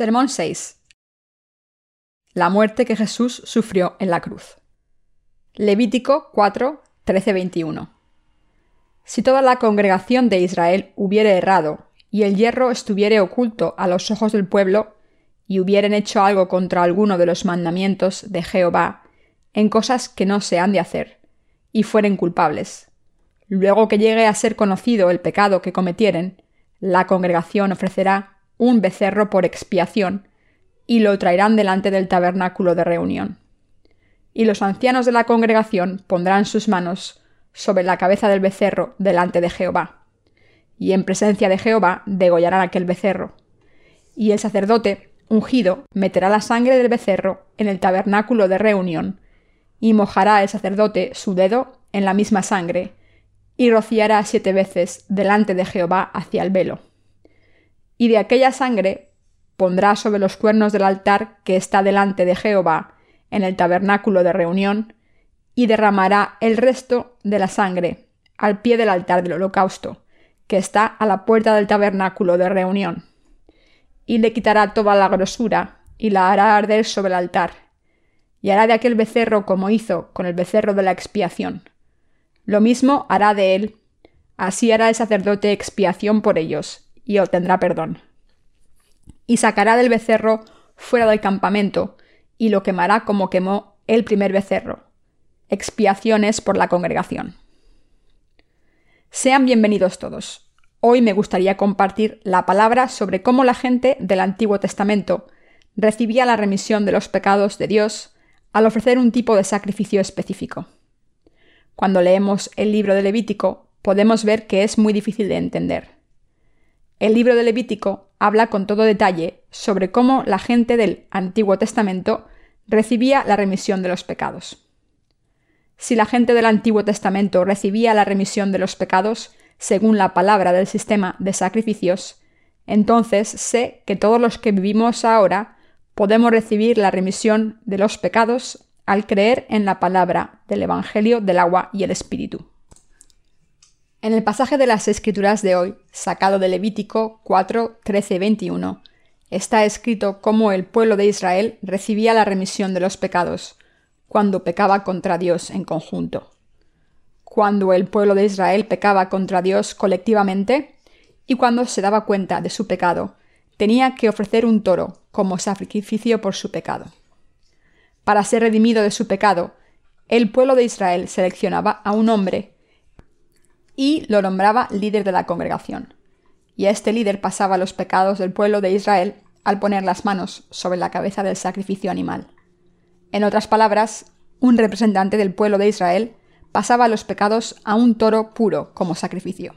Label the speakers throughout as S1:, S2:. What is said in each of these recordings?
S1: Sermón 6. La muerte que Jesús sufrió en la cruz. Levítico 4, 13, 21. Si toda la congregación de Israel hubiere errado, y el hierro estuviere oculto a los ojos del pueblo, y hubieren hecho algo contra alguno de los mandamientos de Jehová, en cosas que no se han de hacer, y fueren culpables. Luego que llegue a ser conocido el pecado que cometieren, la congregación ofrecerá un becerro por expiación, y lo traerán delante del tabernáculo de reunión. Y los ancianos de la congregación pondrán sus manos sobre la cabeza del becerro delante de Jehová. Y en presencia de Jehová degollarán aquel becerro. Y el sacerdote, ungido, meterá la sangre del becerro en el tabernáculo de reunión, y mojará el sacerdote su dedo en la misma sangre, y rociará siete veces delante de Jehová hacia el velo y de aquella sangre pondrá sobre los cuernos del altar que está delante de Jehová en el tabernáculo de reunión, y derramará el resto de la sangre al pie del altar del holocausto, que está a la puerta del tabernáculo de reunión. Y le quitará toda la grosura, y la hará arder sobre el altar, y hará de aquel becerro como hizo con el becerro de la expiación. Lo mismo hará de él, así hará el sacerdote expiación por ellos, y obtendrá perdón. Y sacará del becerro fuera del campamento, y lo quemará como quemó el primer becerro. Expiaciones por la congregación. Sean bienvenidos todos. Hoy me gustaría compartir la palabra sobre cómo la gente del Antiguo Testamento recibía la remisión de los pecados de Dios al ofrecer un tipo de sacrificio específico. Cuando leemos el libro de Levítico, podemos ver que es muy difícil de entender. El libro de Levítico habla con todo detalle sobre cómo la gente del Antiguo Testamento recibía la remisión de los pecados. Si la gente del Antiguo Testamento recibía la remisión de los pecados según la palabra del sistema de sacrificios, entonces sé que todos los que vivimos ahora podemos recibir la remisión de los pecados al creer en la palabra del Evangelio del agua y el Espíritu. En el pasaje de las Escrituras de hoy, sacado de Levítico 4, 13 21, está escrito cómo el pueblo de Israel recibía la remisión de los pecados cuando pecaba contra Dios en conjunto. Cuando el pueblo de Israel pecaba contra Dios colectivamente y cuando se daba cuenta de su pecado, tenía que ofrecer un toro como sacrificio por su pecado. Para ser redimido de su pecado, el pueblo de Israel seleccionaba a un hombre y lo nombraba líder de la congregación. Y a este líder pasaba los pecados del pueblo de Israel al poner las manos sobre la cabeza del sacrificio animal. En otras palabras, un representante del pueblo de Israel pasaba los pecados a un toro puro como sacrificio.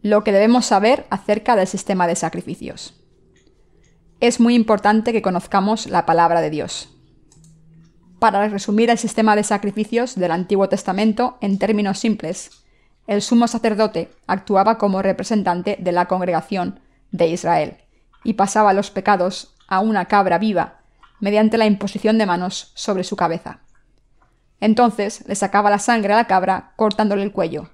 S1: Lo que debemos saber acerca del sistema de sacrificios. Es muy importante que conozcamos la palabra de Dios. Para resumir el sistema de sacrificios del Antiguo Testamento en términos simples, el sumo sacerdote actuaba como representante de la congregación de Israel y pasaba los pecados a una cabra viva mediante la imposición de manos sobre su cabeza. Entonces le sacaba la sangre a la cabra cortándole el cuello.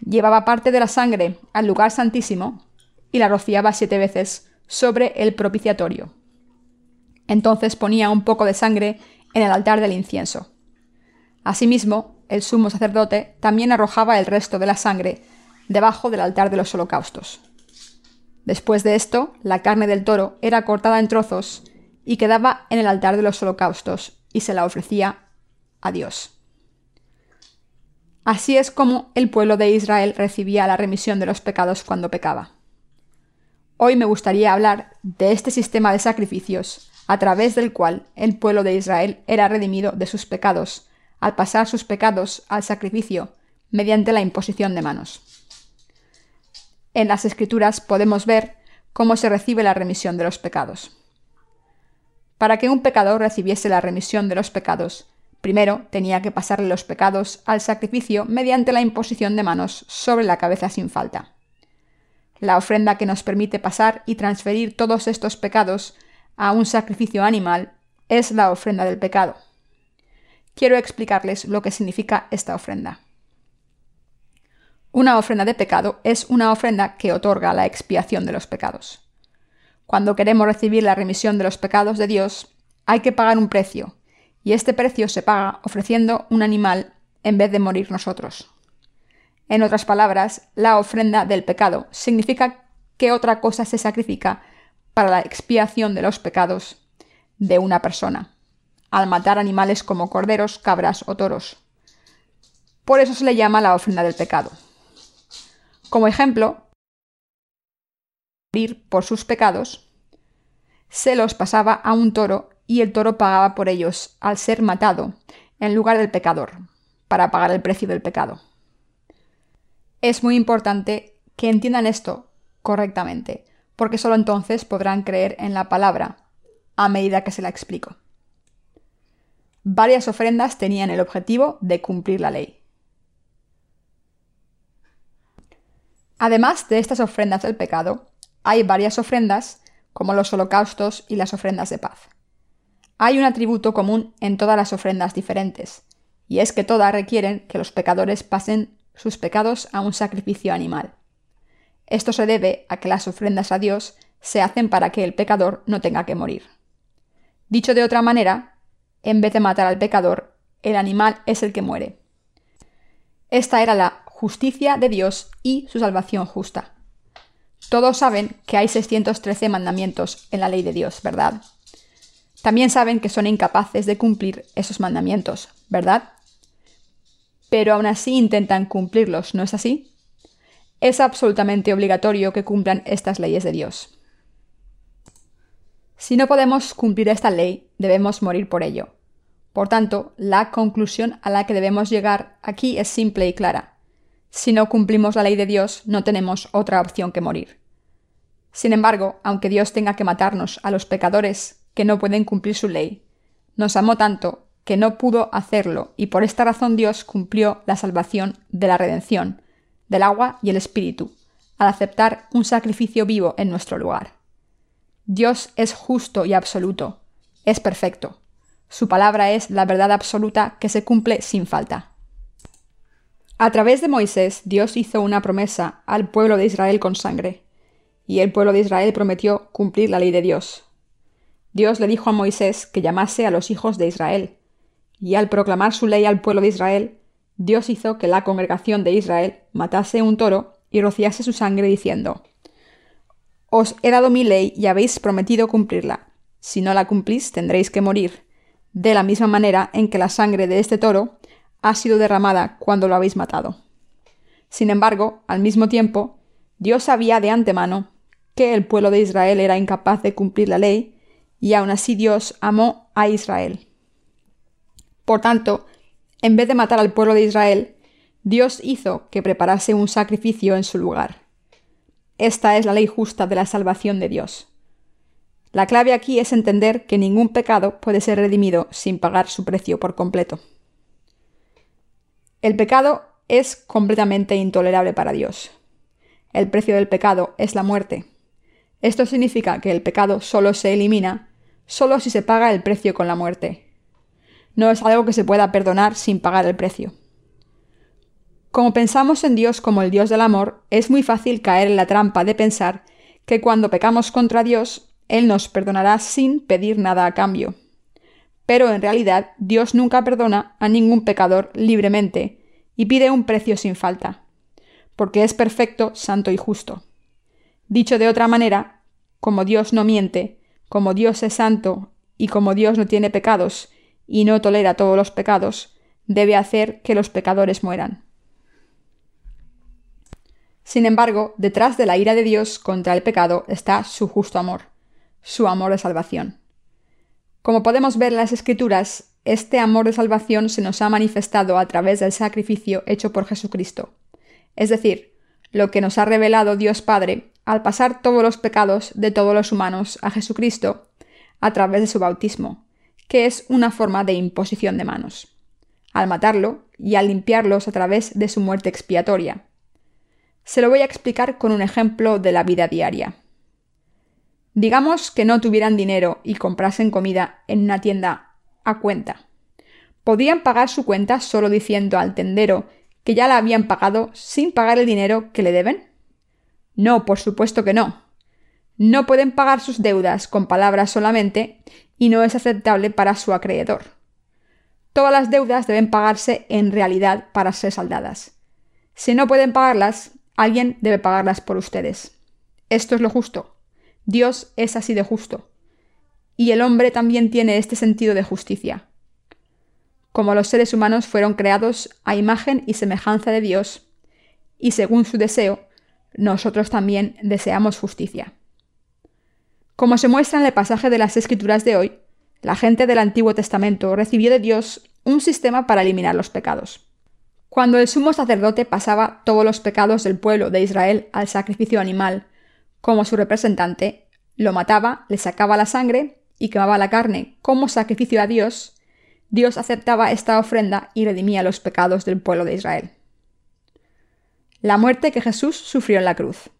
S1: Llevaba parte de la sangre al lugar santísimo y la rociaba siete veces sobre el propiciatorio. Entonces ponía un poco de sangre en el altar del incienso. Asimismo, el sumo sacerdote también arrojaba el resto de la sangre debajo del altar de los holocaustos. Después de esto, la carne del toro era cortada en trozos y quedaba en el altar de los holocaustos y se la ofrecía a Dios. Así es como el pueblo de Israel recibía la remisión de los pecados cuando pecaba. Hoy me gustaría hablar de este sistema de sacrificios a través del cual el pueblo de Israel era redimido de sus pecados, al pasar sus pecados al sacrificio mediante la imposición de manos. En las Escrituras podemos ver cómo se recibe la remisión de los pecados. Para que un pecador recibiese la remisión de los pecados, primero tenía que pasarle los pecados al sacrificio mediante la imposición de manos sobre la cabeza sin falta. La ofrenda que nos permite pasar y transferir todos estos pecados a un sacrificio animal es la ofrenda del pecado. Quiero explicarles lo que significa esta ofrenda. Una ofrenda de pecado es una ofrenda que otorga la expiación de los pecados. Cuando queremos recibir la remisión de los pecados de Dios, hay que pagar un precio, y este precio se paga ofreciendo un animal en vez de morir nosotros. En otras palabras, la ofrenda del pecado significa que otra cosa se sacrifica para la expiación de los pecados de una persona, al matar animales como corderos, cabras o toros. Por eso se le llama la ofrenda del pecado. Como ejemplo, por sus pecados, se los pasaba a un toro y el toro pagaba por ellos al ser matado en lugar del pecador, para pagar el precio del pecado. Es muy importante que entiendan esto correctamente, porque solo entonces podrán creer en la palabra a medida que se la explico. Varias ofrendas tenían el objetivo de cumplir la ley. Además de estas ofrendas del pecado, hay varias ofrendas, como los holocaustos y las ofrendas de paz. Hay un atributo común en todas las ofrendas diferentes, y es que todas requieren que los pecadores pasen sus pecados a un sacrificio animal. Esto se debe a que las ofrendas a Dios se hacen para que el pecador no tenga que morir. Dicho de otra manera, en vez de matar al pecador, el animal es el que muere. Esta era la justicia de Dios y su salvación justa. Todos saben que hay 613 mandamientos en la ley de Dios, ¿verdad? También saben que son incapaces de cumplir esos mandamientos, ¿verdad? Pero aún así intentan cumplirlos, ¿no es así? Es absolutamente obligatorio que cumplan estas leyes de Dios. Si no podemos cumplir esta ley, debemos morir por ello. Por tanto, la conclusión a la que debemos llegar aquí es simple y clara. Si no cumplimos la ley de Dios, no tenemos otra opción que morir. Sin embargo, aunque Dios tenga que matarnos a los pecadores que no pueden cumplir su ley. Nos amó tanto que no pudo hacerlo y por esta razón Dios cumplió la salvación de la redención, del agua y el espíritu, al aceptar un sacrificio vivo en nuestro lugar. Dios es justo y absoluto, es perfecto. Su palabra es la verdad absoluta que se cumple sin falta. A través de Moisés, Dios hizo una promesa al pueblo de Israel con sangre, y el pueblo de Israel prometió cumplir la ley de Dios. Dios le dijo a Moisés que llamase a los hijos de Israel, y al proclamar su ley al pueblo de Israel, Dios hizo que la congregación de Israel matase un toro y rociase su sangre diciendo, Os he dado mi ley y habéis prometido cumplirla. Si no la cumplís, tendréis que morir, de la misma manera en que la sangre de este toro ha sido derramada cuando lo habéis matado. Sin embargo, al mismo tiempo, Dios sabía de antemano que el pueblo de Israel era incapaz de cumplir la ley y aún así Dios amó a Israel. Por tanto, en vez de matar al pueblo de Israel, Dios hizo que preparase un sacrificio en su lugar. Esta es la ley justa de la salvación de Dios. La clave aquí es entender que ningún pecado puede ser redimido sin pagar su precio por completo. El pecado es completamente intolerable para Dios. El precio del pecado es la muerte. Esto significa que el pecado solo se elimina solo si se paga el precio con la muerte. No es algo que se pueda perdonar sin pagar el precio. Como pensamos en Dios como el Dios del amor, es muy fácil caer en la trampa de pensar que cuando pecamos contra Dios, Él nos perdonará sin pedir nada a cambio. Pero en realidad Dios nunca perdona a ningún pecador libremente y pide un precio sin falta, porque es perfecto, santo y justo. Dicho de otra manera, como Dios no miente, como Dios es santo y como Dios no tiene pecados y no tolera todos los pecados, debe hacer que los pecadores mueran. Sin embargo, detrás de la ira de Dios contra el pecado está su justo amor, su amor de salvación. Como podemos ver en las Escrituras, este amor de salvación se nos ha manifestado a través del sacrificio hecho por Jesucristo, es decir, lo que nos ha revelado Dios Padre al pasar todos los pecados de todos los humanos a Jesucristo a través de su bautismo, que es una forma de imposición de manos, al matarlo y al limpiarlos a través de su muerte expiatoria. Se lo voy a explicar con un ejemplo de la vida diaria. Digamos que no tuvieran dinero y comprasen comida en una tienda a cuenta. ¿Podrían pagar su cuenta solo diciendo al tendero que ya la habían pagado sin pagar el dinero que le deben? No, por supuesto que no. no pueden pagar sus deudas con palabras solamente y no es aceptable para su acreedor. Todas las deudas deben pagarse en realidad para ser saldadas. Si no pueden pagarlas, alguien debe pagarlas por ustedes. Esto es lo justo. Dios es así de justo. Y el hombre también tiene este sentido de justicia. Como los seres humanos fueron creados a imagen y semejanza de Dios, y según su deseo, nosotros también deseamos justicia. Como se muestra en el pasaje de las Escrituras de hoy, la gente del Antiguo Testamento recibió de Dios un sistema para eliminar los pecados. Cuando el sumo sacerdote pasaba todos los pecados del pueblo de Israel al sacrificio animal como su representante, lo mataba, le sacaba la sangre y quemaba la carne como sacrificio a Dios, Dios aceptaba esta ofrenda y redimía los pecados del pueblo de Israel. La muerte que Jesús sufrió en la cruz.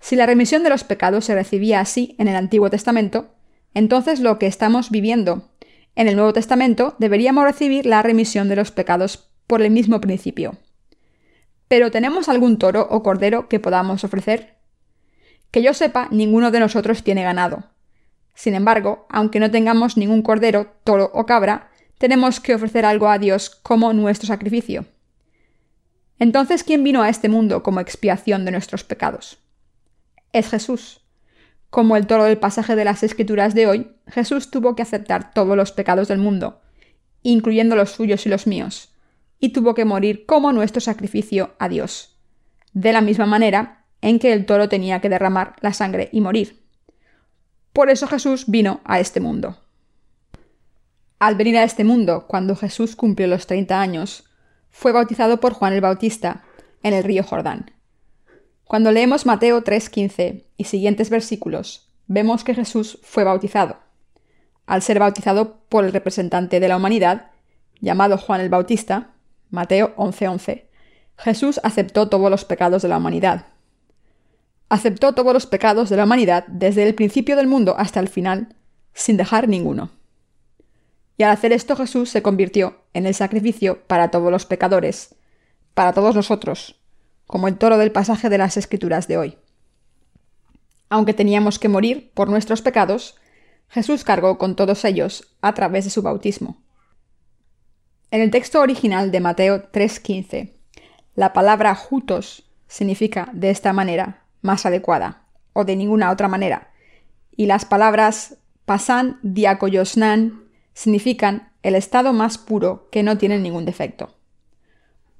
S1: Si la remisión de los pecados se recibía así en el Antiguo Testamento, entonces lo que estamos viviendo en el Nuevo Testamento deberíamos recibir la remisión de los pecados por el mismo principio. ¿Pero tenemos algún toro o cordero que podamos ofrecer? Que yo sepa, ninguno de nosotros tiene ganado. Sin embargo, aunque no tengamos ningún cordero, toro o cabra, tenemos que ofrecer algo a Dios como nuestro sacrificio. Entonces, ¿quién vino a este mundo como expiación de nuestros pecados? Es Jesús. Como el toro del pasaje de las Escrituras de hoy, Jesús tuvo que aceptar todos los pecados del mundo, incluyendo los suyos y los míos, y tuvo que morir como nuestro sacrificio a Dios, de la misma manera en que el toro tenía que derramar la sangre y morir. Por eso Jesús vino a este mundo. Al venir a este mundo, cuando Jesús cumplió los 30 años, fue bautizado por Juan el Bautista en el río Jordán. Cuando leemos Mateo 3:15 y siguientes versículos, vemos que Jesús fue bautizado. Al ser bautizado por el representante de la humanidad, llamado Juan el Bautista, Mateo 11:11, Jesús aceptó todos los pecados de la humanidad. Aceptó todos los pecados de la humanidad desde el principio del mundo hasta el final, sin dejar ninguno. Y al hacer esto Jesús se convirtió en el sacrificio para todos los pecadores, para todos nosotros, como el toro del pasaje de las Escrituras de hoy. Aunque teníamos que morir por nuestros pecados, Jesús cargó con todos ellos a través de su bautismo. En el texto original de Mateo 3:15, la palabra jutos significa de esta manera, más adecuada, o de ninguna otra manera, y las palabras pasan diacoyosnan significan el estado más puro que no tiene ningún defecto.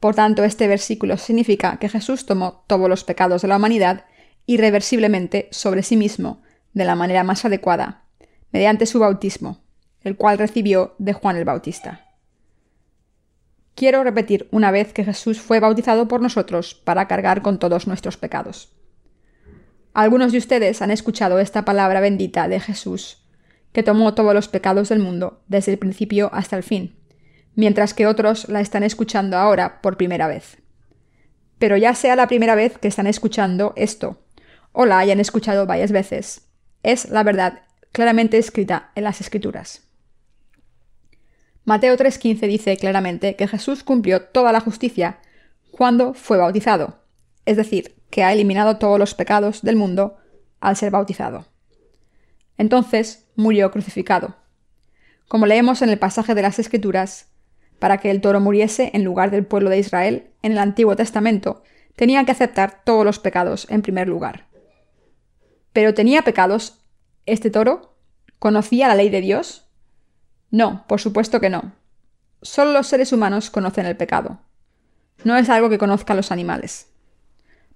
S1: Por tanto, este versículo significa que Jesús tomó todos los pecados de la humanidad irreversiblemente sobre sí mismo, de la manera más adecuada, mediante su bautismo, el cual recibió de Juan el Bautista. Quiero repetir una vez que Jesús fue bautizado por nosotros para cargar con todos nuestros pecados. Algunos de ustedes han escuchado esta palabra bendita de Jesús, que tomó todos los pecados del mundo, desde el principio hasta el fin mientras que otros la están escuchando ahora por primera vez. Pero ya sea la primera vez que están escuchando esto, o la hayan escuchado varias veces, es la verdad claramente escrita en las Escrituras. Mateo 3:15 dice claramente que Jesús cumplió toda la justicia cuando fue bautizado, es decir, que ha eliminado todos los pecados del mundo al ser bautizado. Entonces murió crucificado. Como leemos en el pasaje de las Escrituras, para que el toro muriese en lugar del pueblo de Israel en el Antiguo Testamento, tenía que aceptar todos los pecados en primer lugar. ¿Pero tenía pecados este toro? ¿Conocía la ley de Dios? No, por supuesto que no. Solo los seres humanos conocen el pecado. No es algo que conozcan los animales.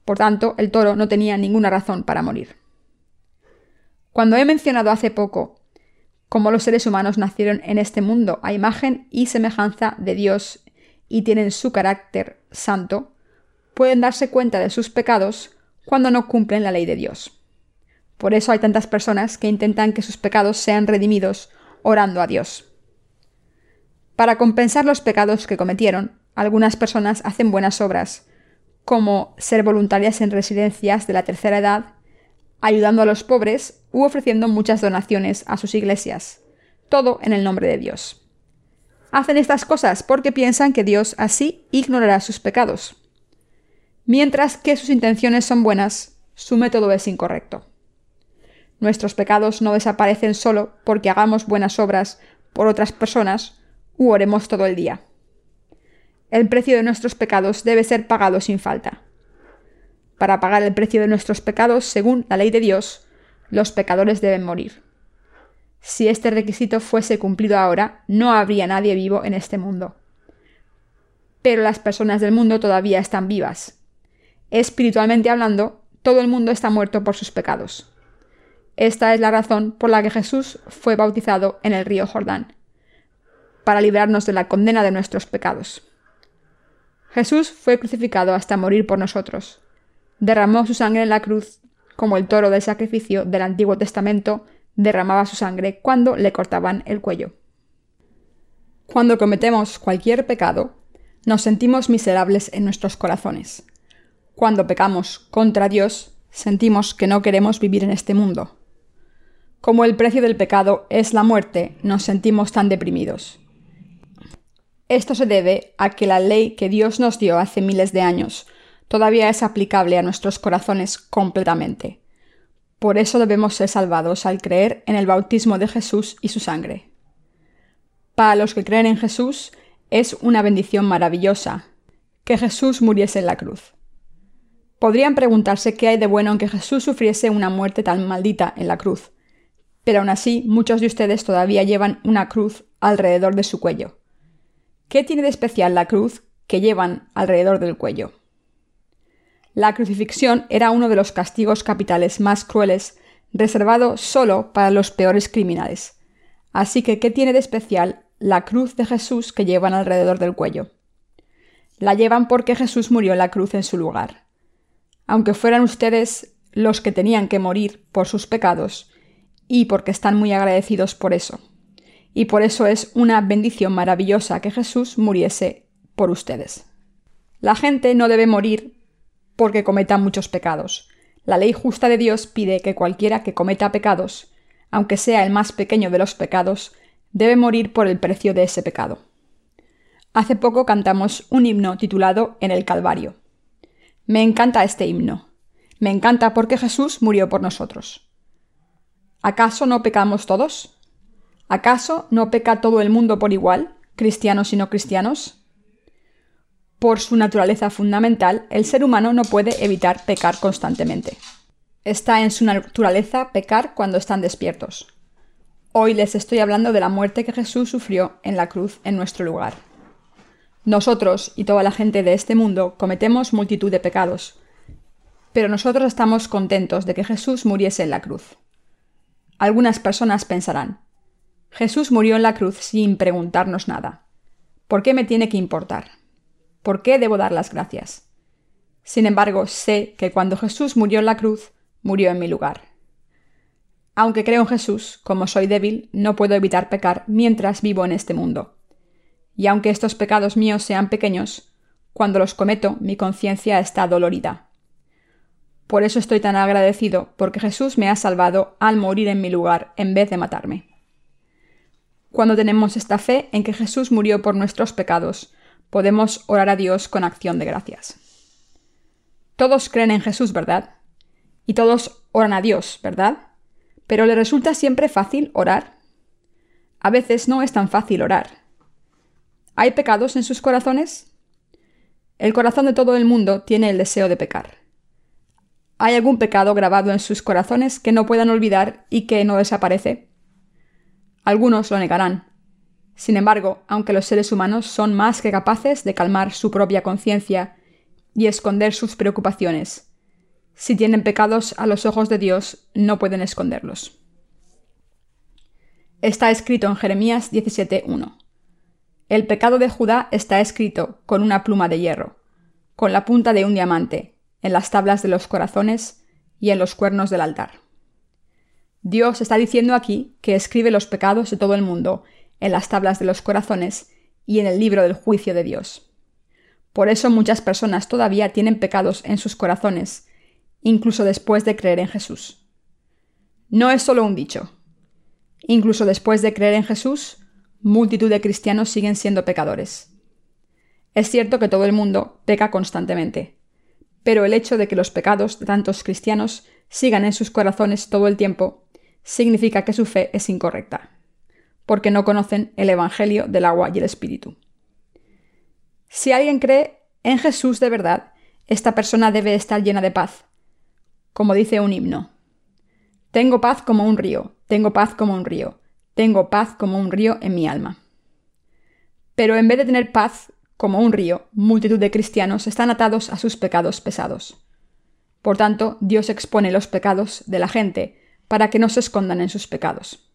S1: Por tanto, el toro no tenía ninguna razón para morir. Cuando he mencionado hace poco como los seres humanos nacieron en este mundo a imagen y semejanza de Dios y tienen su carácter santo, pueden darse cuenta de sus pecados cuando no cumplen la ley de Dios. Por eso hay tantas personas que intentan que sus pecados sean redimidos orando a Dios. Para compensar los pecados que cometieron, algunas personas hacen buenas obras, como ser voluntarias en residencias de la tercera edad ayudando a los pobres u ofreciendo muchas donaciones a sus iglesias, todo en el nombre de Dios. Hacen estas cosas porque piensan que Dios así ignorará sus pecados. Mientras que sus intenciones son buenas, su método es incorrecto. Nuestros pecados no desaparecen solo porque hagamos buenas obras por otras personas u oremos todo el día. El precio de nuestros pecados debe ser pagado sin falta. Para pagar el precio de nuestros pecados, según la ley de Dios, los pecadores deben morir. Si este requisito fuese cumplido ahora, no habría nadie vivo en este mundo. Pero las personas del mundo todavía están vivas. Espiritualmente hablando, todo el mundo está muerto por sus pecados. Esta es la razón por la que Jesús fue bautizado en el río Jordán, para librarnos de la condena de nuestros pecados. Jesús fue crucificado hasta morir por nosotros. Derramó su sangre en la cruz, como el toro del sacrificio del Antiguo Testamento derramaba su sangre cuando le cortaban el cuello. Cuando cometemos cualquier pecado, nos sentimos miserables en nuestros corazones. Cuando pecamos contra Dios, sentimos que no queremos vivir en este mundo. Como el precio del pecado es la muerte, nos sentimos tan deprimidos. Esto se debe a que la ley que Dios nos dio hace miles de años todavía es aplicable a nuestros corazones completamente. Por eso debemos ser salvados al creer en el bautismo de Jesús y su sangre. Para los que creen en Jesús, es una bendición maravillosa que Jesús muriese en la cruz. Podrían preguntarse qué hay de bueno en que Jesús sufriese una muerte tan maldita en la cruz, pero aún así muchos de ustedes todavía llevan una cruz alrededor de su cuello. ¿Qué tiene de especial la cruz que llevan alrededor del cuello? La crucifixión era uno de los castigos capitales más crueles, reservado solo para los peores criminales. Así que, ¿qué tiene de especial la cruz de Jesús que llevan alrededor del cuello? La llevan porque Jesús murió en la cruz en su lugar. Aunque fueran ustedes los que tenían que morir por sus pecados, y porque están muy agradecidos por eso. Y por eso es una bendición maravillosa que Jesús muriese por ustedes. La gente no debe morir porque cometa muchos pecados. La ley justa de Dios pide que cualquiera que cometa pecados, aunque sea el más pequeño de los pecados, debe morir por el precio de ese pecado. Hace poco cantamos un himno titulado En el Calvario. Me encanta este himno. Me encanta porque Jesús murió por nosotros. ¿Acaso no pecamos todos? ¿Acaso no peca todo el mundo por igual, cristianos y no cristianos? Por su naturaleza fundamental, el ser humano no puede evitar pecar constantemente. Está en su naturaleza pecar cuando están despiertos. Hoy les estoy hablando de la muerte que Jesús sufrió en la cruz en nuestro lugar. Nosotros y toda la gente de este mundo cometemos multitud de pecados, pero nosotros estamos contentos de que Jesús muriese en la cruz. Algunas personas pensarán, Jesús murió en la cruz sin preguntarnos nada. ¿Por qué me tiene que importar? ¿Por qué debo dar las gracias? Sin embargo, sé que cuando Jesús murió en la cruz, murió en mi lugar. Aunque creo en Jesús, como soy débil, no puedo evitar pecar mientras vivo en este mundo. Y aunque estos pecados míos sean pequeños, cuando los cometo mi conciencia está dolorida. Por eso estoy tan agradecido, porque Jesús me ha salvado al morir en mi lugar en vez de matarme. Cuando tenemos esta fe en que Jesús murió por nuestros pecados, podemos orar a Dios con acción de gracias. Todos creen en Jesús, ¿verdad? Y todos oran a Dios, ¿verdad? Pero ¿le resulta siempre fácil orar? A veces no es tan fácil orar. ¿Hay pecados en sus corazones? El corazón de todo el mundo tiene el deseo de pecar. ¿Hay algún pecado grabado en sus corazones que no puedan olvidar y que no desaparece? Algunos lo negarán, sin embargo, aunque los seres humanos son más que capaces de calmar su propia conciencia y esconder sus preocupaciones, si tienen pecados a los ojos de Dios, no pueden esconderlos. Está escrito en Jeremías 17.1. El pecado de Judá está escrito con una pluma de hierro, con la punta de un diamante, en las tablas de los corazones y en los cuernos del altar. Dios está diciendo aquí que escribe los pecados de todo el mundo en las tablas de los corazones y en el libro del juicio de Dios. Por eso muchas personas todavía tienen pecados en sus corazones, incluso después de creer en Jesús. No es solo un dicho. Incluso después de creer en Jesús, multitud de cristianos siguen siendo pecadores. Es cierto que todo el mundo peca constantemente, pero el hecho de que los pecados de tantos cristianos sigan en sus corazones todo el tiempo significa que su fe es incorrecta, porque no conocen el Evangelio del agua y el Espíritu. Si alguien cree en Jesús de verdad, esta persona debe estar llena de paz, como dice un himno. Tengo paz como un río, tengo paz como un río, tengo paz como un río en mi alma. Pero en vez de tener paz como un río, multitud de cristianos están atados a sus pecados pesados. Por tanto, Dios expone los pecados de la gente para que no se escondan en sus pecados.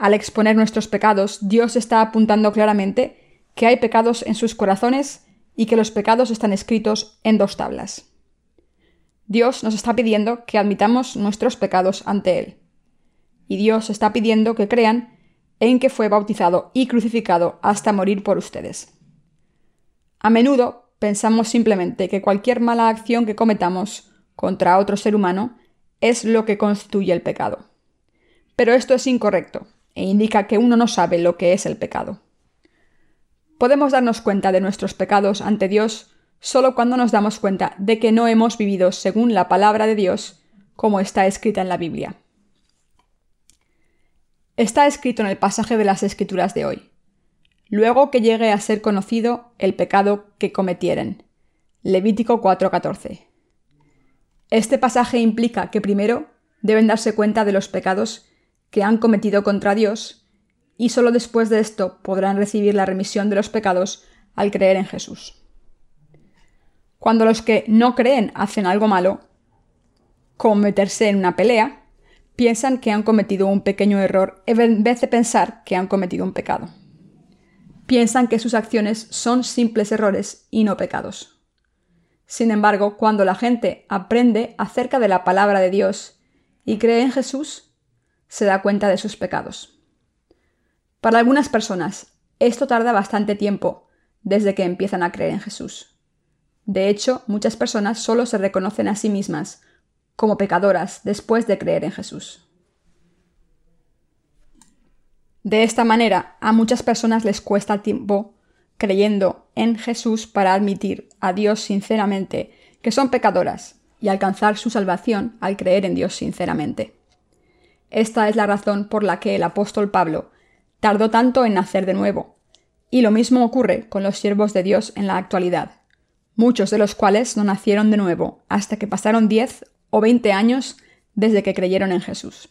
S1: Al exponer nuestros pecados, Dios está apuntando claramente que hay pecados en sus corazones y que los pecados están escritos en dos tablas. Dios nos está pidiendo que admitamos nuestros pecados ante Él. Y Dios está pidiendo que crean en que fue bautizado y crucificado hasta morir por ustedes. A menudo pensamos simplemente que cualquier mala acción que cometamos contra otro ser humano es lo que constituye el pecado. Pero esto es incorrecto e indica que uno no sabe lo que es el pecado. Podemos darnos cuenta de nuestros pecados ante Dios solo cuando nos damos cuenta de que no hemos vivido según la palabra de Dios como está escrita en la Biblia. Está escrito en el pasaje de las Escrituras de hoy. Luego que llegue a ser conocido el pecado que cometieren. Levítico 4:14. Este pasaje implica que primero deben darse cuenta de los pecados que han cometido contra Dios y solo después de esto podrán recibir la remisión de los pecados al creer en Jesús. Cuando los que no creen hacen algo malo, como meterse en una pelea, piensan que han cometido un pequeño error en vez de pensar que han cometido un pecado. Piensan que sus acciones son simples errores y no pecados. Sin embargo, cuando la gente aprende acerca de la palabra de Dios y cree en Jesús, se da cuenta de sus pecados. Para algunas personas, esto tarda bastante tiempo desde que empiezan a creer en Jesús. De hecho, muchas personas solo se reconocen a sí mismas como pecadoras después de creer en Jesús. De esta manera, a muchas personas les cuesta tiempo creyendo en Jesús para admitir a Dios sinceramente que son pecadoras y alcanzar su salvación al creer en Dios sinceramente. Esta es la razón por la que el apóstol Pablo tardó tanto en nacer de nuevo, y lo mismo ocurre con los siervos de Dios en la actualidad, muchos de los cuales no nacieron de nuevo hasta que pasaron 10 o 20 años desde que creyeron en Jesús.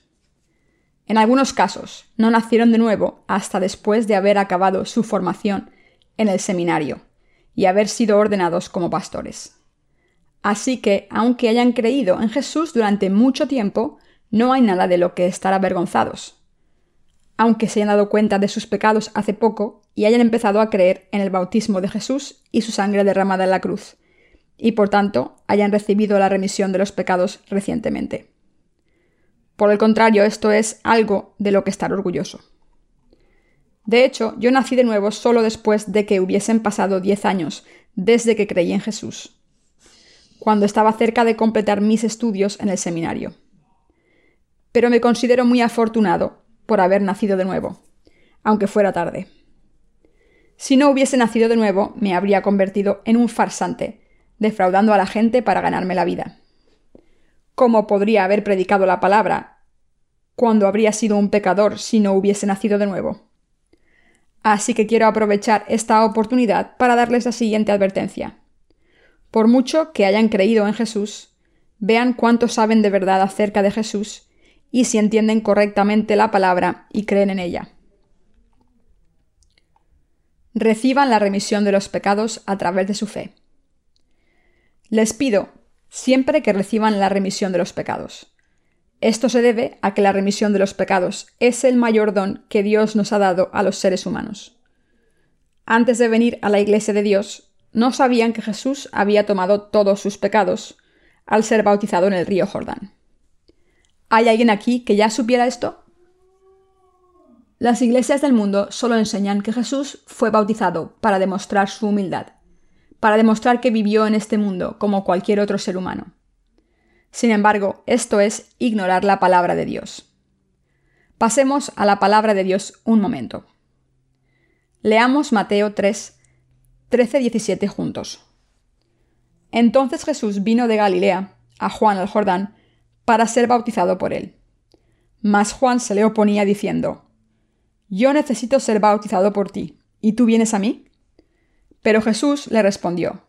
S1: En algunos casos, no nacieron de nuevo hasta después de haber acabado su formación en el seminario y haber sido ordenados como pastores. Así que, aunque hayan creído en Jesús durante mucho tiempo, no hay nada de lo que estar avergonzados. Aunque se hayan dado cuenta de sus pecados hace poco y hayan empezado a creer en el bautismo de Jesús y su sangre derramada en la cruz, y por tanto hayan recibido la remisión de los pecados recientemente. Por el contrario, esto es algo de lo que estar orgulloso. De hecho, yo nací de nuevo solo después de que hubiesen pasado diez años desde que creí en Jesús, cuando estaba cerca de completar mis estudios en el seminario. Pero me considero muy afortunado por haber nacido de nuevo, aunque fuera tarde. Si no hubiese nacido de nuevo, me habría convertido en un farsante, defraudando a la gente para ganarme la vida. ¿Cómo podría haber predicado la palabra cuando habría sido un pecador si no hubiese nacido de nuevo? Así que quiero aprovechar esta oportunidad para darles la siguiente advertencia. Por mucho que hayan creído en Jesús, vean cuánto saben de verdad acerca de Jesús y si entienden correctamente la palabra y creen en ella. Reciban la remisión de los pecados a través de su fe. Les pido, siempre que reciban la remisión de los pecados. Esto se debe a que la remisión de los pecados es el mayor don que Dios nos ha dado a los seres humanos. Antes de venir a la iglesia de Dios, no sabían que Jesús había tomado todos sus pecados al ser bautizado en el río Jordán. ¿Hay alguien aquí que ya supiera esto? Las iglesias del mundo solo enseñan que Jesús fue bautizado para demostrar su humildad para demostrar que vivió en este mundo como cualquier otro ser humano. Sin embargo, esto es ignorar la palabra de Dios. Pasemos a la palabra de Dios un momento. Leamos Mateo 3, 13-17 juntos. Entonces Jesús vino de Galilea a Juan al Jordán para ser bautizado por él. Mas Juan se le oponía diciendo, Yo necesito ser bautizado por ti, ¿y tú vienes a mí? Pero Jesús le respondió,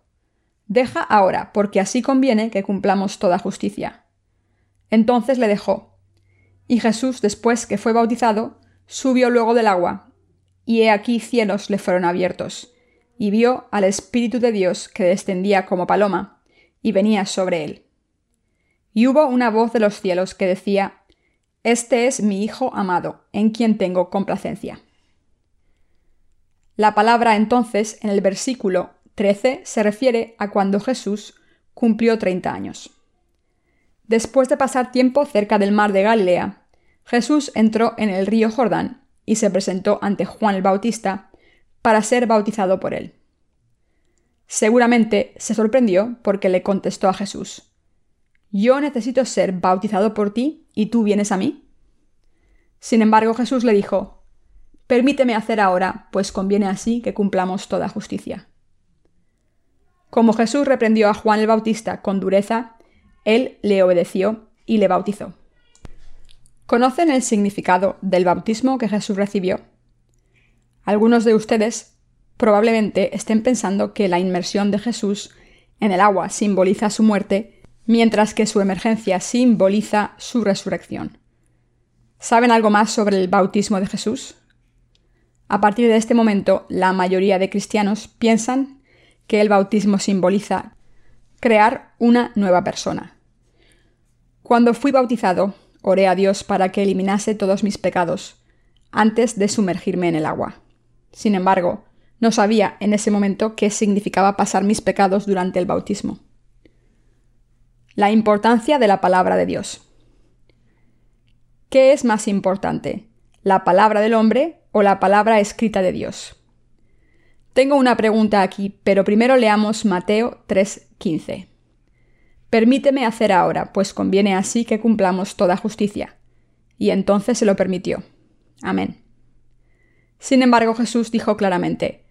S1: Deja ahora, porque así conviene que cumplamos toda justicia. Entonces le dejó. Y Jesús, después que fue bautizado, subió luego del agua, y he aquí cielos le fueron abiertos, y vio al Espíritu de Dios que descendía como paloma, y venía sobre él. Y hubo una voz de los cielos que decía, Este es mi Hijo amado, en quien tengo complacencia. La palabra entonces en el versículo 13 se refiere a cuando Jesús cumplió 30 años. Después de pasar tiempo cerca del mar de Galilea, Jesús entró en el río Jordán y se presentó ante Juan el Bautista para ser bautizado por él. Seguramente se sorprendió porque le contestó a Jesús, Yo necesito ser bautizado por ti y tú vienes a mí. Sin embargo, Jesús le dijo, Permíteme hacer ahora, pues conviene así que cumplamos toda justicia. Como Jesús reprendió a Juan el Bautista con dureza, él le obedeció y le bautizó. ¿Conocen el significado del bautismo que Jesús recibió? Algunos de ustedes probablemente estén pensando que la inmersión de Jesús en el agua simboliza su muerte, mientras que su emergencia simboliza su resurrección. ¿Saben algo más sobre el bautismo de Jesús? A partir de este momento, la mayoría de cristianos piensan que el bautismo simboliza crear una nueva persona. Cuando fui bautizado, oré a Dios para que eliminase todos mis pecados, antes de sumergirme en el agua. Sin embargo, no sabía en ese momento qué significaba pasar mis pecados durante el bautismo. La importancia de la palabra de Dios. ¿Qué es más importante, la palabra del hombre o la palabra escrita de Dios? Tengo una pregunta aquí, pero primero leamos Mateo 3:15. Permíteme hacer ahora, pues conviene así que cumplamos toda justicia. Y entonces se lo permitió. Amén. Sin embargo, Jesús dijo claramente,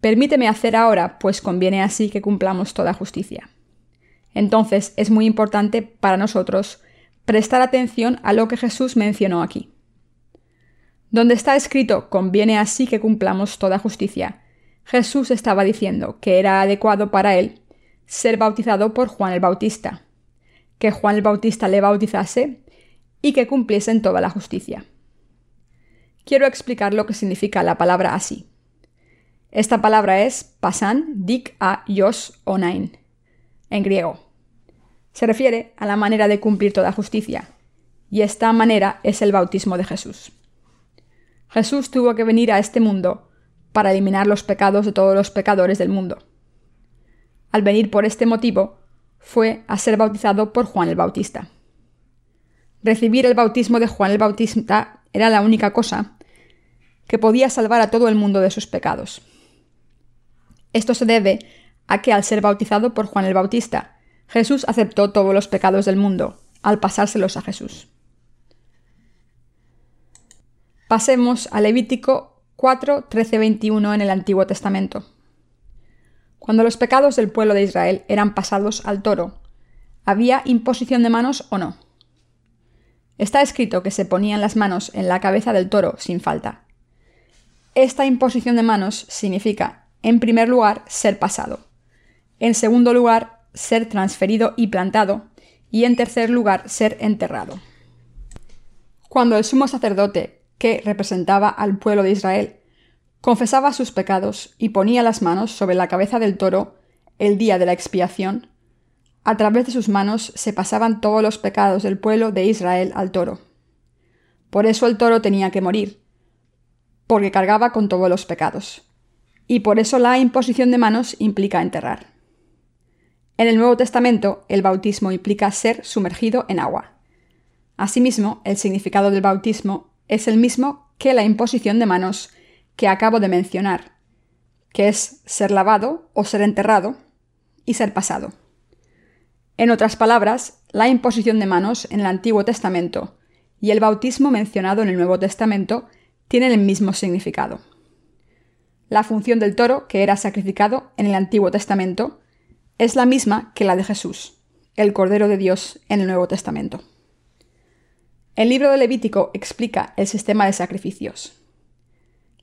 S1: Permíteme hacer ahora, pues conviene así que cumplamos toda justicia. Entonces es muy importante para nosotros prestar atención a lo que Jesús mencionó aquí. Donde está escrito conviene así que cumplamos toda justicia, Jesús estaba diciendo que era adecuado para él ser bautizado por Juan el Bautista, que Juan el Bautista le bautizase y que cumpliesen toda la justicia. Quiero explicar lo que significa la palabra así. Esta palabra es pasan dik a yos onain, en griego. Se refiere a la manera de cumplir toda justicia, y esta manera es el bautismo de Jesús. Jesús tuvo que venir a este mundo para eliminar los pecados de todos los pecadores del mundo. Al venir por este motivo, fue a ser bautizado por Juan el Bautista. Recibir el bautismo de Juan el Bautista era la única cosa que podía salvar a todo el mundo de sus pecados. Esto se debe a que al ser bautizado por Juan el Bautista, Jesús aceptó todos los pecados del mundo, al pasárselos a Jesús. Pasemos a Levítico 4, 13, 21 en el Antiguo Testamento. Cuando los pecados del pueblo de Israel eran pasados al toro, ¿había imposición de manos o no? Está escrito que se ponían las manos en la cabeza del toro sin falta. Esta imposición de manos significa, en primer lugar, ser pasado, en segundo lugar, ser transferido y plantado, y en tercer lugar, ser enterrado. Cuando el sumo sacerdote que representaba al pueblo de Israel, confesaba sus pecados y ponía las manos sobre la cabeza del toro el día de la expiación, a través de sus manos se pasaban todos los pecados del pueblo de Israel al toro. Por eso el toro tenía que morir, porque cargaba con todos los pecados. Y por eso la imposición de manos implica enterrar. En el Nuevo Testamento, el bautismo implica ser sumergido en agua. Asimismo, el significado del bautismo es el mismo que la imposición de manos que acabo de mencionar, que es ser lavado o ser enterrado y ser pasado. En otras palabras, la imposición de manos en el Antiguo Testamento y el bautismo mencionado en el Nuevo Testamento tienen el mismo significado. La función del toro que era sacrificado en el Antiguo Testamento es la misma que la de Jesús, el Cordero de Dios, en el Nuevo Testamento. El libro de Levítico explica el sistema de sacrificios.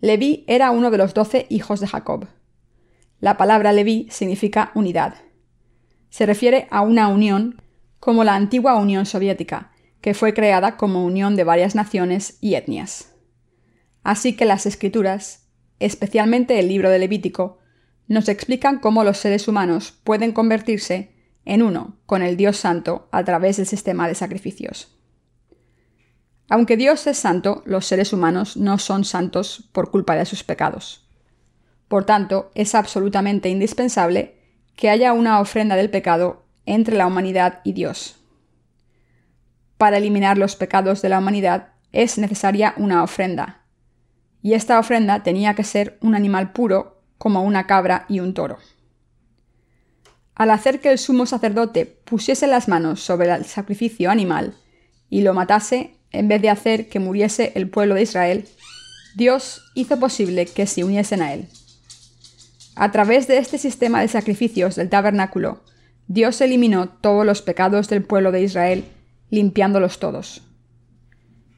S1: Leví era uno de los doce hijos de Jacob. La palabra Leví significa unidad. Se refiere a una unión como la antigua Unión Soviética, que fue creada como unión de varias naciones y etnias. Así que las escrituras, especialmente el libro de Levítico, nos explican cómo los seres humanos pueden convertirse en uno con el Dios Santo a través del sistema de sacrificios. Aunque Dios es santo, los seres humanos no son santos por culpa de sus pecados. Por tanto, es absolutamente indispensable que haya una ofrenda del pecado entre la humanidad y Dios. Para eliminar los pecados de la humanidad es necesaria una ofrenda, y esta ofrenda tenía que ser un animal puro como una cabra y un toro. Al hacer que el sumo sacerdote pusiese las manos sobre el sacrificio animal y lo matase, en vez de hacer que muriese el pueblo de Israel, Dios hizo posible que se uniesen a él. A través de este sistema de sacrificios del tabernáculo, Dios eliminó todos los pecados del pueblo de Israel, limpiándolos todos.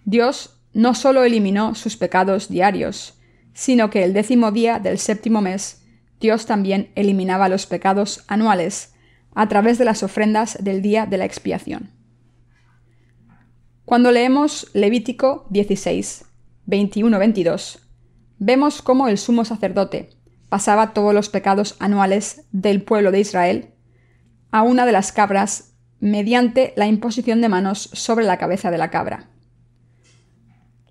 S1: Dios no solo eliminó sus pecados diarios, sino que el décimo día del séptimo mes, Dios también eliminaba los pecados anuales a través de las ofrendas del día de la expiación. Cuando leemos Levítico 16, 21-22, vemos cómo el sumo sacerdote pasaba todos los pecados anuales del pueblo de Israel a una de las cabras mediante la imposición de manos sobre la cabeza de la cabra.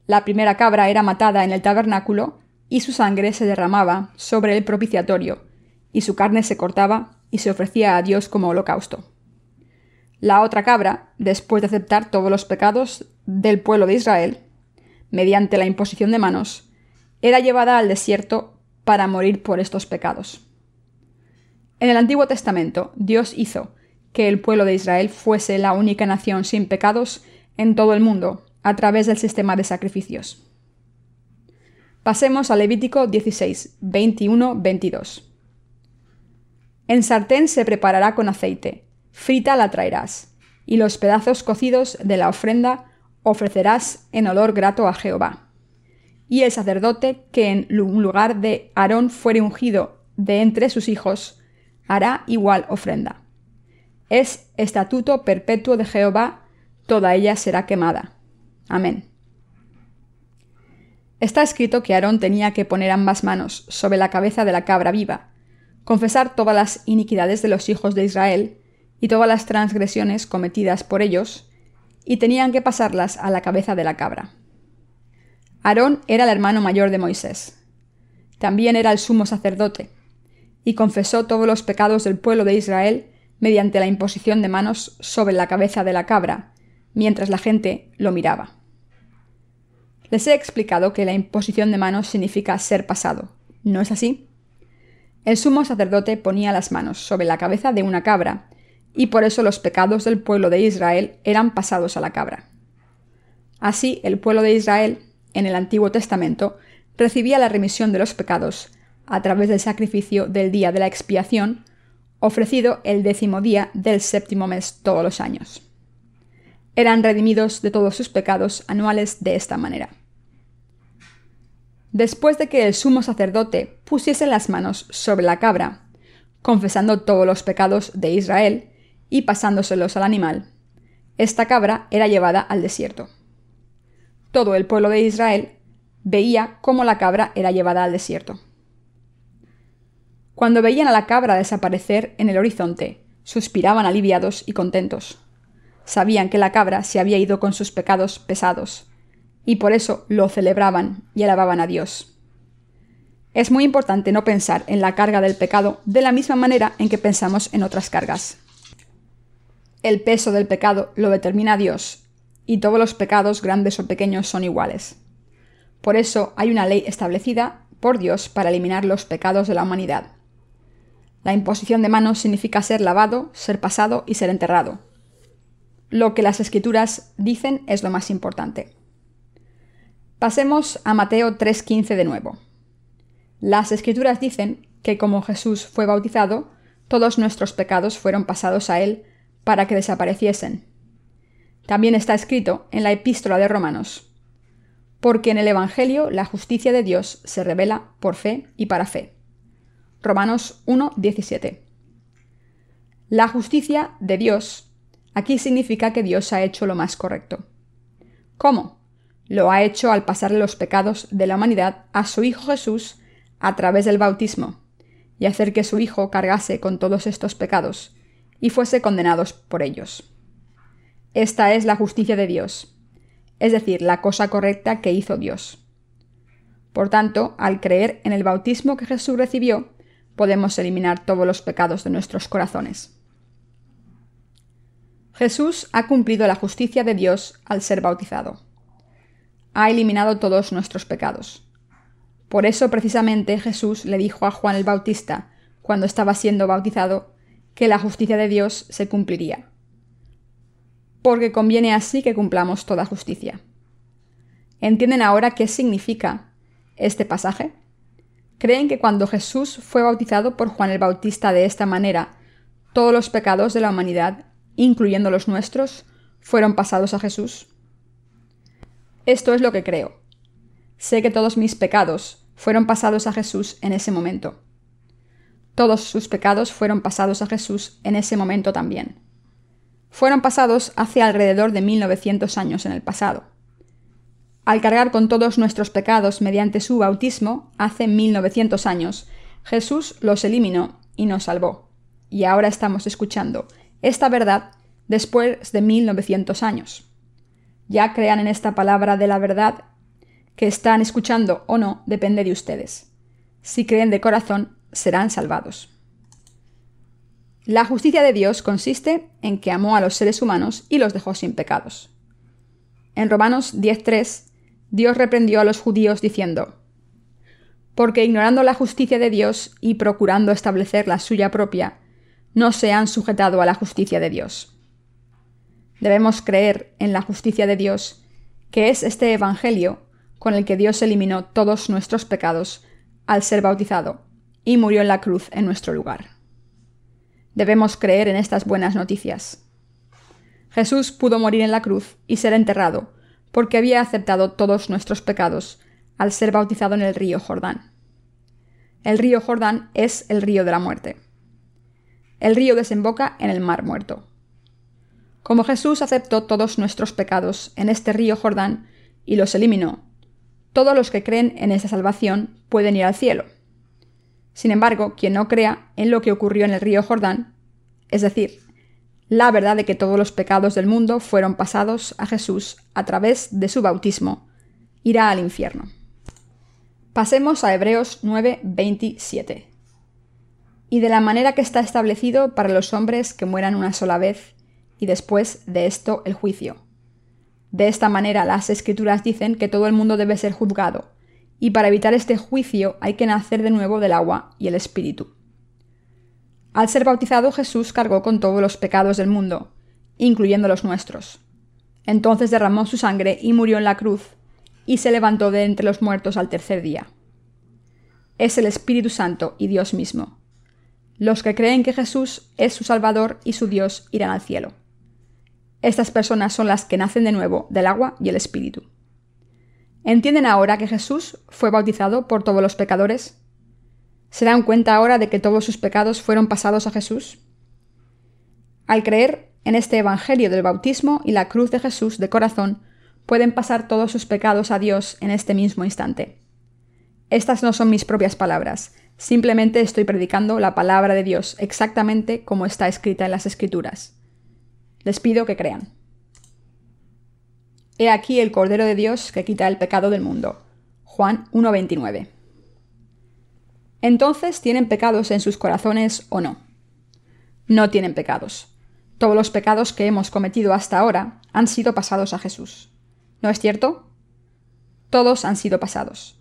S1: La primera cabra era matada en el tabernáculo y su sangre se derramaba sobre el propiciatorio, y su carne se cortaba y se ofrecía a Dios como holocausto. La otra cabra, después de aceptar todos los pecados del pueblo de Israel, mediante la imposición de manos, era llevada al desierto para morir por estos pecados. En el Antiguo Testamento, Dios hizo que el pueblo de Israel fuese la única nación sin pecados en todo el mundo a través del sistema de sacrificios. Pasemos a Levítico 16, 21, 22. En sartén se preparará con aceite, frita la traerás, y los pedazos cocidos de la ofrenda ofrecerás en olor grato a Jehová. Y el sacerdote que en lugar de Aarón fuere ungido de entre sus hijos, hará igual ofrenda. Es estatuto perpetuo de Jehová, toda ella será quemada. Amén. Está escrito que Aarón tenía que poner ambas manos sobre la cabeza de la cabra viva, confesar todas las iniquidades de los hijos de Israel y todas las transgresiones cometidas por ellos, y tenían que pasarlas a la cabeza de la cabra. Aarón era el hermano mayor de Moisés. También era el sumo sacerdote, y confesó todos los pecados del pueblo de Israel mediante la imposición de manos sobre la cabeza de la cabra, mientras la gente lo miraba. Les he explicado que la imposición de manos significa ser pasado. ¿No es así? El sumo sacerdote ponía las manos sobre la cabeza de una cabra, y por eso los pecados del pueblo de Israel eran pasados a la cabra. Así, el pueblo de Israel, en el Antiguo Testamento, recibía la remisión de los pecados a través del sacrificio del día de la expiación, ofrecido el décimo día del séptimo mes todos los años eran redimidos de todos sus pecados anuales de esta manera. Después de que el sumo sacerdote pusiese las manos sobre la cabra, confesando todos los pecados de Israel y pasándoselos al animal, esta cabra era llevada al desierto. Todo el pueblo de Israel veía cómo la cabra era llevada al desierto. Cuando veían a la cabra desaparecer en el horizonte, suspiraban aliviados y contentos sabían que la cabra se había ido con sus pecados pesados, y por eso lo celebraban y alababan a Dios. Es muy importante no pensar en la carga del pecado de la misma manera en que pensamos en otras cargas. El peso del pecado lo determina Dios, y todos los pecados, grandes o pequeños, son iguales. Por eso hay una ley establecida por Dios para eliminar los pecados de la humanidad. La imposición de manos significa ser lavado, ser pasado y ser enterrado lo que las escrituras dicen es lo más importante. Pasemos a Mateo 3:15 de nuevo. Las escrituras dicen que como Jesús fue bautizado, todos nuestros pecados fueron pasados a Él para que desapareciesen. También está escrito en la epístola de Romanos. Porque en el Evangelio la justicia de Dios se revela por fe y para fe. Romanos 1:17. La justicia de Dios aquí significa que Dios ha hecho lo más correcto. ¿Cómo? Lo ha hecho al pasarle los pecados de la humanidad a su Hijo Jesús a través del bautismo, y hacer que su Hijo cargase con todos estos pecados, y fuese condenados por ellos. Esta es la justicia de Dios, es decir, la cosa correcta que hizo Dios. Por tanto, al creer en el bautismo que Jesús recibió, podemos eliminar todos los pecados de nuestros corazones. Jesús ha cumplido la justicia de Dios al ser bautizado. Ha eliminado todos nuestros pecados. Por eso precisamente Jesús le dijo a Juan el Bautista, cuando estaba siendo bautizado, que la justicia de Dios se cumpliría. Porque conviene así que cumplamos toda justicia. ¿Entienden ahora qué significa este pasaje? ¿Creen que cuando Jesús fue bautizado por Juan el Bautista de esta manera, todos los pecados de la humanidad, incluyendo los nuestros, fueron pasados a Jesús? Esto es lo que creo. Sé que todos mis pecados fueron pasados a Jesús en ese momento. Todos sus pecados fueron pasados a Jesús en ese momento también. Fueron pasados hace alrededor de 1900 años en el pasado. Al cargar con todos nuestros pecados mediante su bautismo, hace 1900 años, Jesús los eliminó y nos salvó. Y ahora estamos escuchando esta verdad después de 1900 años. Ya crean en esta palabra de la verdad que están escuchando o no depende de ustedes. Si creen de corazón, serán salvados. La justicia de Dios consiste en que amó a los seres humanos y los dejó sin pecados. En Romanos 10.3, Dios reprendió a los judíos diciendo, Porque ignorando la justicia de Dios y procurando establecer la suya propia, no se han sujetado a la justicia de Dios. Debemos creer en la justicia de Dios, que es este Evangelio con el que Dios eliminó todos nuestros pecados al ser bautizado y murió en la cruz en nuestro lugar. Debemos creer en estas buenas noticias. Jesús pudo morir en la cruz y ser enterrado, porque había aceptado todos nuestros pecados al ser bautizado en el río Jordán. El río Jordán es el río de la muerte. El río desemboca en el mar muerto. Como Jesús aceptó todos nuestros pecados en este río Jordán y los eliminó, todos los que creen en esa salvación pueden ir al cielo. Sin embargo, quien no crea en lo que ocurrió en el río Jordán, es decir, la verdad de que todos los pecados del mundo fueron pasados a Jesús a través de su bautismo, irá al infierno. Pasemos a Hebreos 9:27. Y de la manera que está establecido para los hombres que mueran una sola vez, y después de esto el juicio. De esta manera las escrituras dicen que todo el mundo debe ser juzgado, y para evitar este juicio hay que nacer de nuevo del agua y el espíritu. Al ser bautizado Jesús cargó con todos los pecados del mundo, incluyendo los nuestros. Entonces derramó su sangre y murió en la cruz, y se levantó de entre los muertos al tercer día. Es el Espíritu Santo y Dios mismo. Los que creen que Jesús es su Salvador y su Dios irán al cielo. Estas personas son las que nacen de nuevo del agua y el Espíritu. ¿Entienden ahora que Jesús fue bautizado por todos los pecadores? ¿Se dan cuenta ahora de que todos sus pecados fueron pasados a Jesús? Al creer en este Evangelio del bautismo y la cruz de Jesús de corazón, pueden pasar todos sus pecados a Dios en este mismo instante. Estas no son mis propias palabras, simplemente estoy predicando la palabra de Dios exactamente como está escrita en las Escrituras. Les pido que crean. He aquí el Cordero de Dios que quita el pecado del mundo. Juan 1.29. Entonces, ¿tienen pecados en sus corazones o no? No tienen pecados. Todos los pecados que hemos cometido hasta ahora han sido pasados a Jesús. ¿No es cierto? Todos han sido pasados.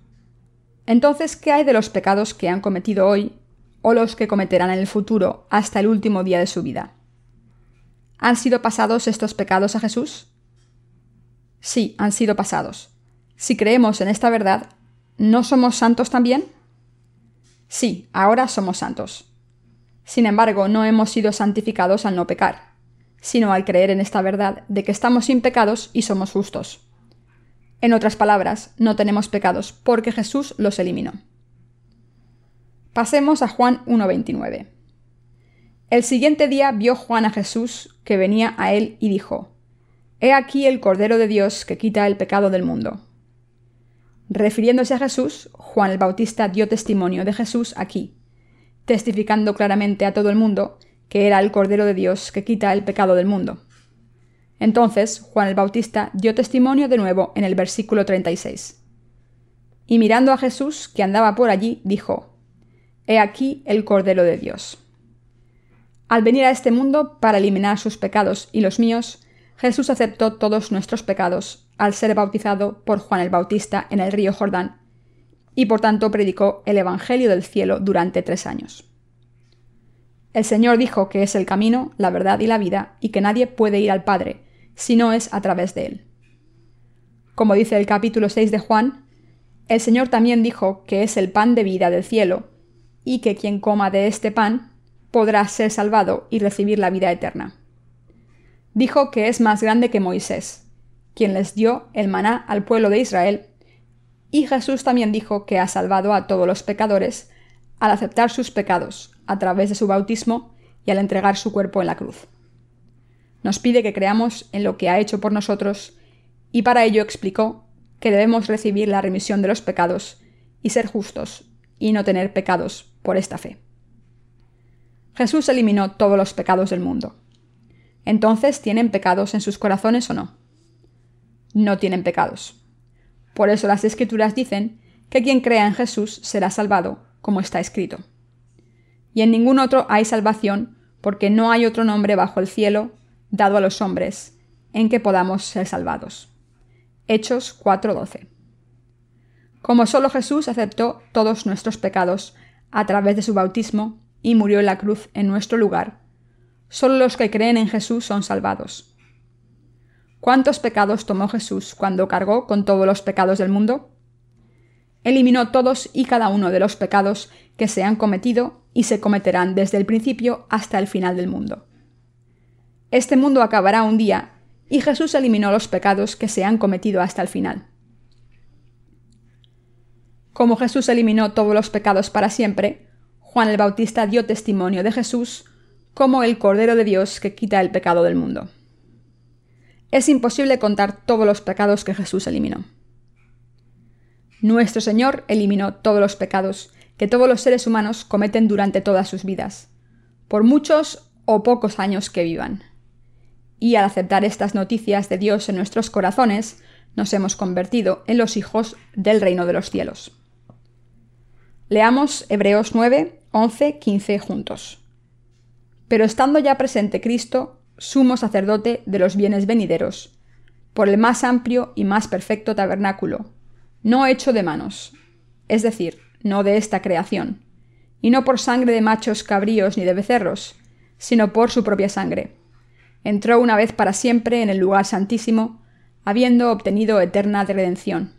S1: Entonces, ¿qué hay de los pecados que han cometido hoy o los que cometerán en el futuro hasta el último día de su vida? ¿Han sido pasados estos pecados a Jesús? Sí, han sido pasados. Si creemos en esta verdad, ¿no somos santos también? Sí, ahora somos santos. Sin embargo, no hemos sido santificados al no pecar. sino al creer en esta verdad de que estamos sin pecados y somos justos. En otras palabras, no tenemos pecados porque Jesús los eliminó. Pasemos a Juan 1.29. El siguiente día vio Juan a Jesús que venía a él y dijo, He aquí el Cordero de Dios que quita el pecado del mundo. Refiriéndose a Jesús, Juan el Bautista dio testimonio de Jesús aquí, testificando claramente a todo el mundo que era el Cordero de Dios que quita el pecado del mundo. Entonces Juan el Bautista dio testimonio de nuevo en el versículo 36. Y mirando a Jesús, que andaba por allí, dijo, He aquí el Cordero de Dios. Al venir a este mundo para eliminar sus pecados y los míos, Jesús aceptó todos nuestros pecados al ser bautizado por Juan el Bautista en el río Jordán, y por tanto predicó el Evangelio del cielo durante tres años. El Señor dijo que es el camino, la verdad y la vida, y que nadie puede ir al Padre si no es a través de él. Como dice el capítulo 6 de Juan, el Señor también dijo que es el pan de vida del cielo, y que quien coma de este pan podrá ser salvado y recibir la vida eterna dijo que es más grande que Moisés, quien les dio el maná al pueblo de Israel, y Jesús también dijo que ha salvado a todos los pecadores al aceptar sus pecados a través de su bautismo y al entregar su cuerpo en la cruz. Nos pide que creamos en lo que ha hecho por nosotros y para ello explicó que debemos recibir la remisión de los pecados y ser justos y no tener pecados por esta fe. Jesús eliminó todos los pecados del mundo entonces ¿tienen pecados en sus corazones o no? No tienen pecados. Por eso las escrituras dicen que quien crea en Jesús será salvado, como está escrito. Y en ningún otro hay salvación, porque no hay otro nombre bajo el cielo dado a los hombres en que podamos ser salvados. Hechos 4:12. Como solo Jesús aceptó todos nuestros pecados a través de su bautismo y murió en la cruz en nuestro lugar, Solo los que creen en Jesús son salvados. ¿Cuántos pecados tomó Jesús cuando cargó con todos los pecados del mundo? Eliminó todos y cada uno de los pecados que se han cometido y se cometerán desde el principio hasta el final del mundo. Este mundo acabará un día y Jesús eliminó los pecados que se han cometido hasta el final. Como Jesús eliminó todos los pecados para siempre, Juan el Bautista dio testimonio de Jesús como el Cordero de Dios que quita el pecado del mundo. Es imposible contar todos los pecados que Jesús eliminó. Nuestro Señor eliminó todos los pecados que todos los seres humanos cometen durante todas sus vidas, por muchos o pocos años que vivan. Y al aceptar estas noticias de Dios en nuestros corazones, nos hemos convertido en los hijos del reino de los cielos. Leamos Hebreos 9, 11, 15 juntos. Pero estando ya presente Cristo, sumo sacerdote de los bienes venideros, por el más amplio y más perfecto tabernáculo, no hecho de manos, es decir, no de esta creación, y no por sangre de machos cabríos ni de becerros, sino por su propia sangre. Entró una vez para siempre en el lugar santísimo, habiendo obtenido eterna redención.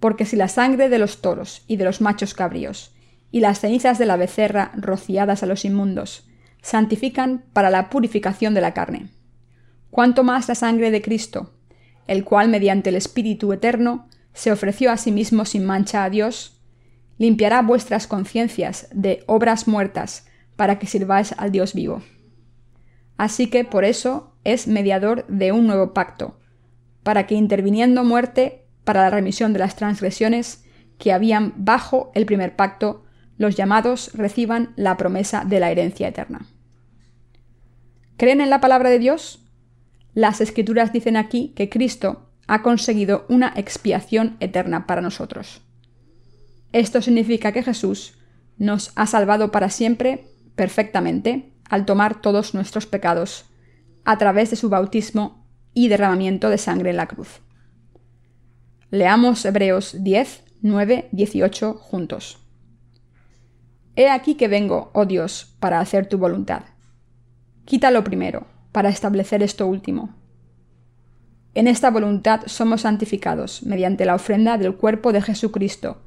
S1: Porque si la sangre de los toros y de los machos cabríos, y las cenizas de la becerra rociadas a los inmundos, santifican para la purificación de la carne. Cuanto más la sangre de Cristo, el cual mediante el Espíritu Eterno se ofreció a sí mismo sin mancha a Dios, limpiará vuestras conciencias de obras muertas para que sirváis al Dios vivo. Así que por eso es mediador de un nuevo pacto, para que interviniendo muerte para la remisión de las transgresiones que habían bajo el primer pacto, los llamados reciban la promesa de la herencia eterna. ¿Creen en la palabra de Dios? Las escrituras dicen aquí que Cristo ha conseguido una expiación eterna para nosotros. Esto significa que Jesús nos ha salvado para siempre perfectamente al tomar todos nuestros pecados a través de su bautismo y derramamiento de sangre en la cruz. Leamos Hebreos 10, 9, 18 juntos. He aquí que vengo, oh Dios, para hacer tu voluntad. Quita lo primero, para establecer esto último. En esta voluntad somos santificados mediante la ofrenda del cuerpo de Jesucristo,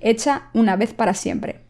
S1: hecha una vez para siempre.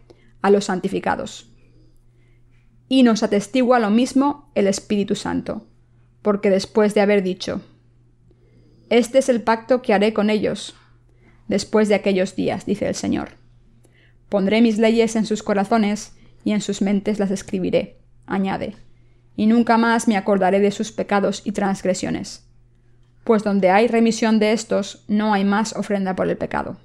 S1: a los santificados. Y nos atestigua lo mismo el Espíritu Santo, porque después de haber dicho, Este es el pacto que haré con ellos, después de aquellos días, dice el Señor. Pondré mis leyes en sus corazones y en sus mentes las escribiré, añade, y nunca más me acordaré de sus pecados y transgresiones, pues donde hay remisión de estos no hay más ofrenda por el pecado.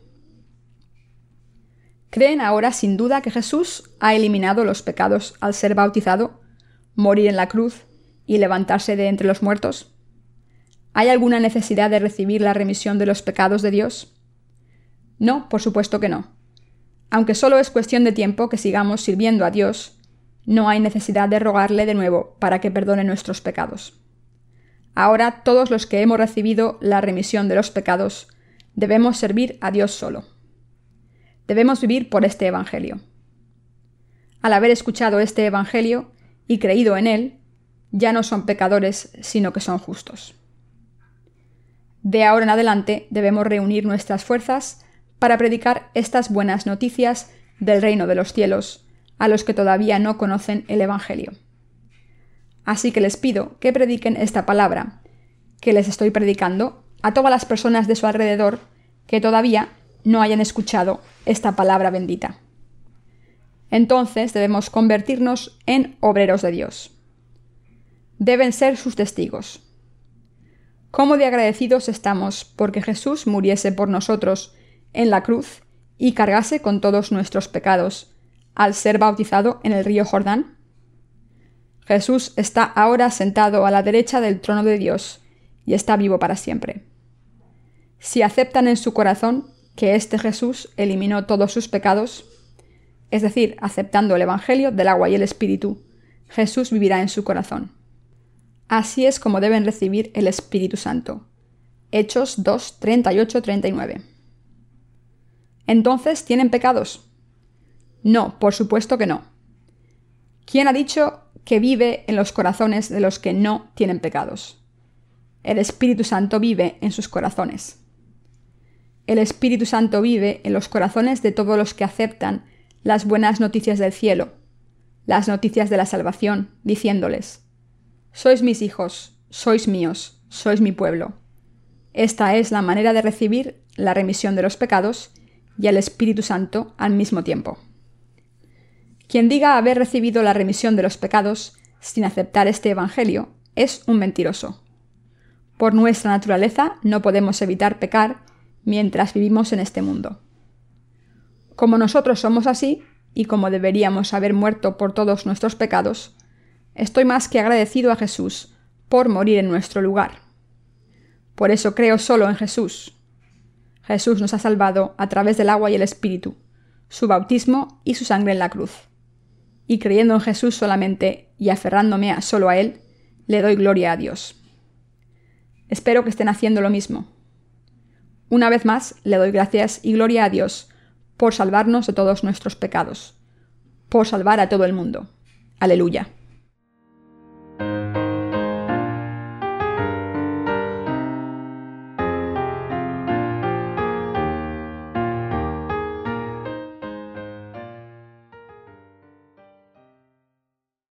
S1: ¿Creen ahora sin duda que Jesús ha eliminado los pecados al ser bautizado, morir en la cruz y levantarse de entre los muertos? ¿Hay alguna necesidad de recibir la remisión de los pecados de Dios? No, por supuesto que no. Aunque solo es cuestión de tiempo que sigamos sirviendo a Dios, no hay necesidad de rogarle de nuevo para que perdone nuestros pecados. Ahora todos los que hemos recibido la remisión de los pecados debemos servir a Dios solo. Debemos vivir por este Evangelio. Al haber escuchado este Evangelio y creído en él, ya no son pecadores, sino que son justos. De ahora en adelante debemos reunir nuestras fuerzas para predicar estas buenas noticias del reino de los cielos a los que todavía no conocen el Evangelio. Así que les pido que prediquen esta palabra, que les estoy predicando, a todas las personas de su alrededor que todavía no hayan escuchado esta palabra bendita. Entonces debemos convertirnos en obreros de Dios. Deben ser sus testigos. ¿Cómo de agradecidos estamos porque Jesús muriese por nosotros en la cruz y cargase con todos nuestros pecados, al ser bautizado en el río Jordán? Jesús está ahora sentado a la derecha del trono de Dios y está vivo para siempre. Si aceptan en su corazón que este Jesús eliminó todos sus pecados, es decir, aceptando el Evangelio del agua y el Espíritu, Jesús vivirá en su corazón. Así es como deben recibir el Espíritu Santo. Hechos 2, 38-39. ¿Entonces tienen pecados? No, por supuesto que no. ¿Quién ha dicho que vive en los corazones de los que no tienen pecados? El Espíritu Santo vive en sus corazones. El Espíritu Santo vive en los corazones de todos los que aceptan las buenas noticias del cielo, las noticias de la salvación, diciéndoles, Sois mis hijos, sois míos, sois mi pueblo. Esta es la manera de recibir la remisión de los pecados y al Espíritu Santo al mismo tiempo. Quien diga haber recibido la remisión de los pecados sin aceptar este Evangelio es un mentiroso. Por nuestra naturaleza no podemos evitar pecar mientras vivimos en este mundo. Como nosotros somos así, y como deberíamos haber muerto por todos nuestros pecados, estoy más que agradecido a Jesús por morir en nuestro lugar. Por eso creo solo en Jesús, Jesús nos ha salvado a través del agua y el Espíritu, su bautismo y su sangre en la cruz. Y creyendo en Jesús solamente y aferrándome solo a Él, le doy gloria a Dios. Espero que estén haciendo lo mismo. Una vez más, le doy gracias y gloria a Dios por salvarnos de todos nuestros pecados, por salvar a todo el mundo. Aleluya.